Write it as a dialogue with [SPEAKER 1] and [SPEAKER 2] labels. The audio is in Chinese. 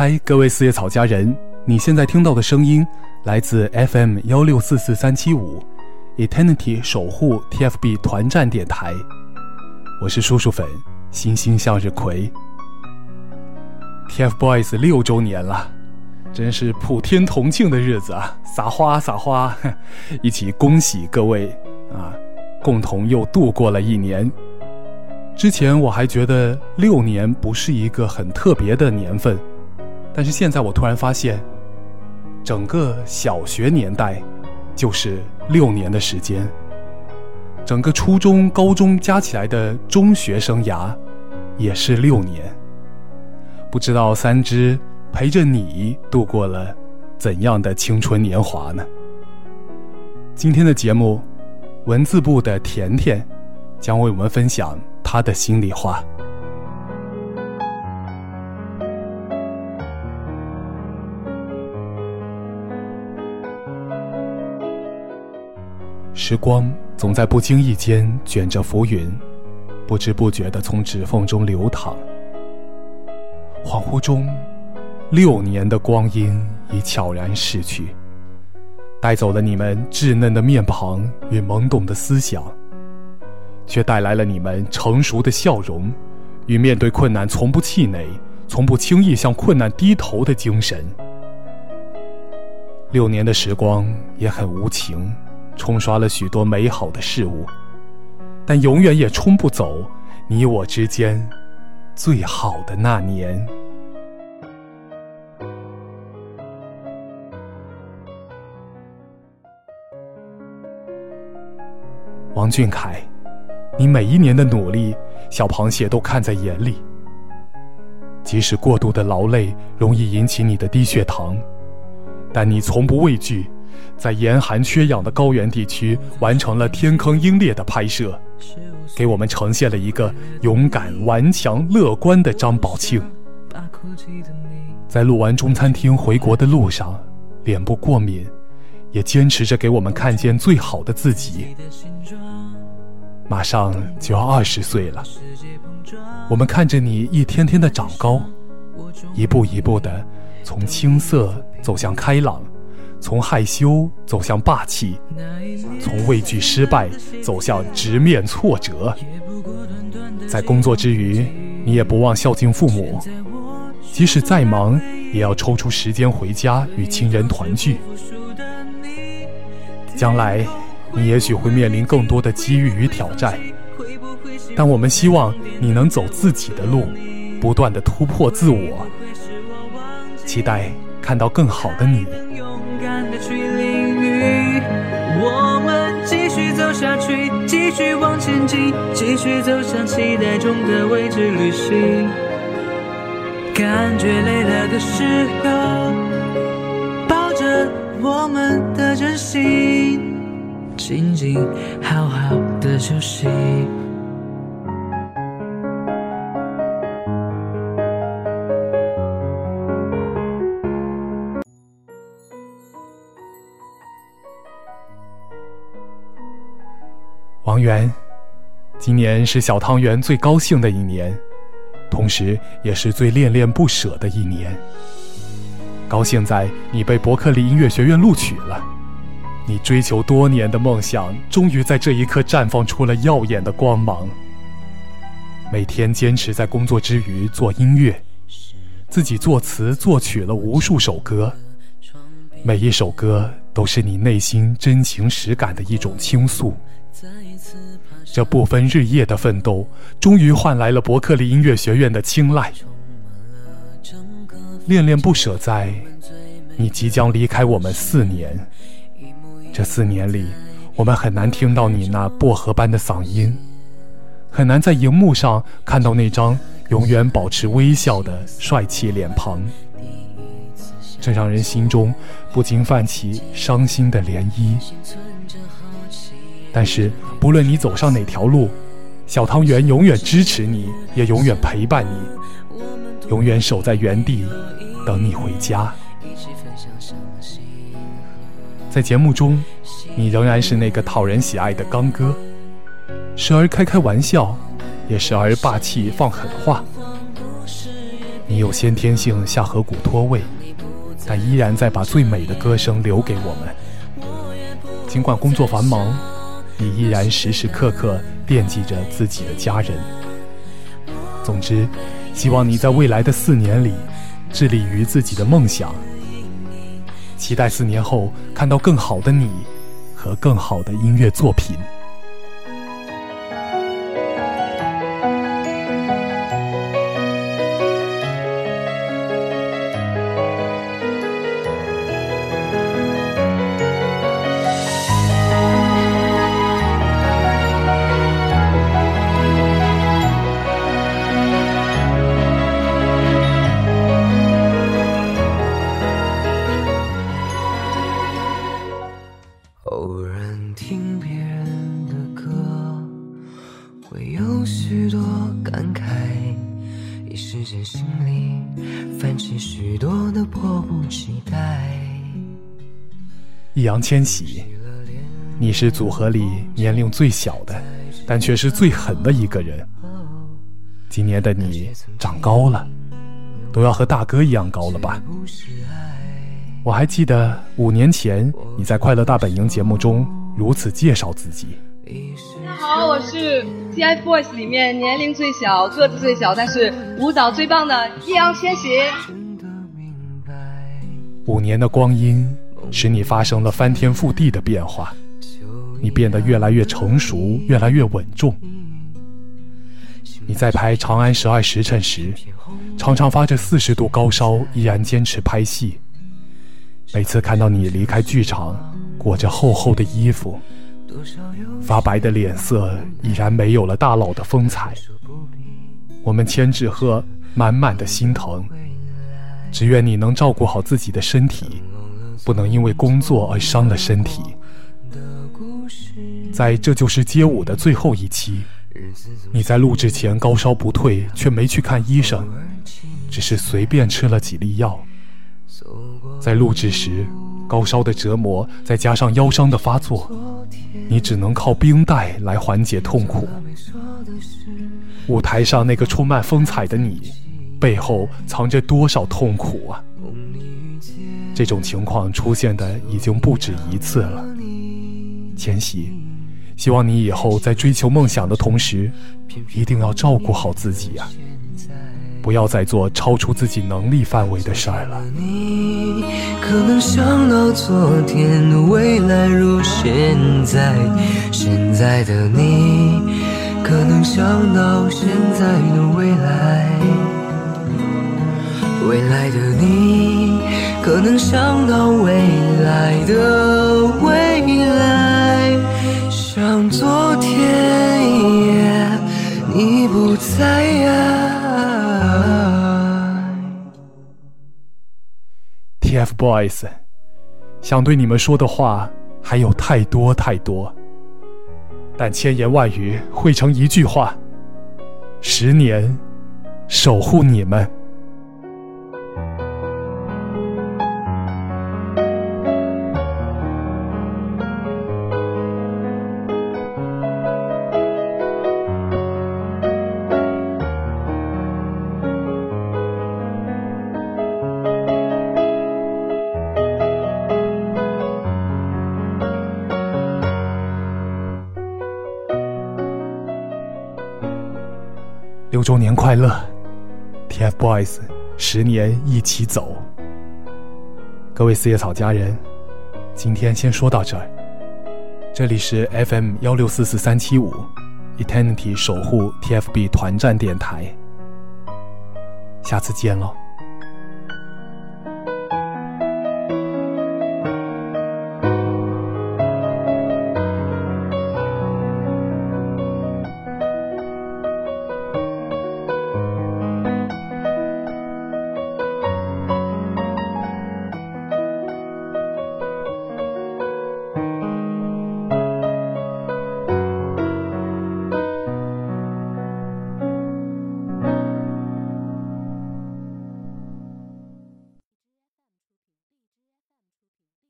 [SPEAKER 1] 嗨，各位四叶草家人，你现在听到的声音来自 FM 幺六四四三七五，Eternity 守护 TFB 团战电台。我是叔叔粉，星星向日葵。TFBOYS 六周年了，真是普天同庆的日子啊！撒花撒花，一起恭喜各位啊！共同又度过了一年。之前我还觉得六年不是一个很特别的年份，但是现在我突然发现，整个小学年代就是六年的时间，整个初中、高中加起来的中学生涯也是六年。不知道三只陪着你度过了怎样的青春年华呢？今天的节目。文字部的甜甜将为我们分享他的心里话。时光总在不经意间卷着浮云，不知不觉的从指缝中流淌。恍惚中，六年的光阴已悄然逝去。带走了你们稚嫩的面庞与懵懂的思想，却带来了你们成熟的笑容与面对困难从不气馁、从不轻易向困难低头的精神。六年的时光也很无情，冲刷了许多美好的事物，但永远也冲不走你我之间最好的那年。王俊凯，你每一年的努力，小螃蟹都看在眼里。即使过度的劳累容易引起你的低血糖，但你从不畏惧，在严寒缺氧的高原地区完成了《天坑鹰猎》的拍摄，给我们呈现了一个勇敢、顽强、乐观的张宝庆。在录完中餐厅回国的路上，脸部过敏。也坚持着给我们看见最好的自己。马上就要二十岁了，我们看着你一天天的长高，一步一步的从青涩走向开朗，从害羞走向霸气，从畏惧失败走向直面挫折。在工作之余，你也不忘孝敬父母，即使再忙，也要抽出时间回家与亲人团聚。将来，你也许会面临更多的机遇与挑战，但我们希望你能走自己的路，不断的突破自我，期待看到更好的你。下去，继续往前进，继续走向期待中的未知旅行。感觉累了的时候，抱着。我们的真心，静静好好的休息。王源，今年是小汤圆最高兴的一年，同时也是最恋恋不舍的一年。高兴在你被伯克利音乐学院录取了，你追求多年的梦想终于在这一刻绽放出了耀眼的光芒。每天坚持在工作之余做音乐，自己作词作曲了无数首歌，每一首歌都是你内心真情实感的一种倾诉。这不分日夜的奋斗，终于换来了伯克利音乐学院的青睐。恋恋不舍，在你即将离开我们四年。这四年里，我们很难听到你那薄荷般的嗓音，很难在荧幕上看到那张永远保持微笑的帅气脸庞，这让人心中不禁泛起伤心的涟漪。但是，不论你走上哪条路，小汤圆永远支持你，也永远陪伴你，永远守在原地。等你回家，在节目中，你仍然是那个讨人喜爱的刚哥，时而开开玩笑，也时而霸气放狠话。你有先天性下颌骨脱位，但依然在把最美的歌声留给我们。尽管工作繁忙，你依然时时刻刻惦记着自己的家人。总之，希望你在未来的四年里，致力于自己的梦想。期待四年后看到更好的你，和更好的音乐作品。易烊千玺，你是组合里年龄最小的，但却是最狠的一个人。今年的你长高了，都要和大哥一样高了吧？我还记得五年前你在《快乐大本营》节目中如此介绍自己。
[SPEAKER 2] 大家好，我是 TFBOYS 里面年龄最小、个子最小，但是舞蹈最棒的易烊千玺。
[SPEAKER 1] 五年的光阴。使你发生了翻天覆地的变化，你变得越来越成熟，越来越稳重。你在拍《长安十二时辰》时，常常发着四十度高烧，依然坚持拍戏。每次看到你离开剧场，裹着厚厚的衣服，发白的脸色已然没有了大佬的风采。我们千纸鹤满满的心疼，只愿你能照顾好自己的身体。不能因为工作而伤了身体。在这就是街舞的最后一期，你在录制前高烧不退，却没去看医生，只是随便吃了几粒药。在录制时，高烧的折磨再加上腰伤的发作，你只能靠冰袋来缓解痛苦。舞台上那个充满风采的你，背后藏着多少痛苦啊！这种情况出现的已经不止一次了，千玺，希望你以后在追求梦想的同时，一定要照顾好自己呀，不要再做超出自己能力范围的事儿了。
[SPEAKER 3] 可能想到昨天未来如现在，现在的你，可能想到现在的未来，能想到未来的未来，像昨天你不在。
[SPEAKER 1] TFBOYS，想对你们说的话还有太多太多，但千言万语汇成一句话：十年，守护你们。六周年快乐，TFBOYS，十年一起走。各位四叶草家人，今天先说到这儿。这里是 FM 幺六四四三七五，Eternity 守护 TFB 团战电台。下次见喽。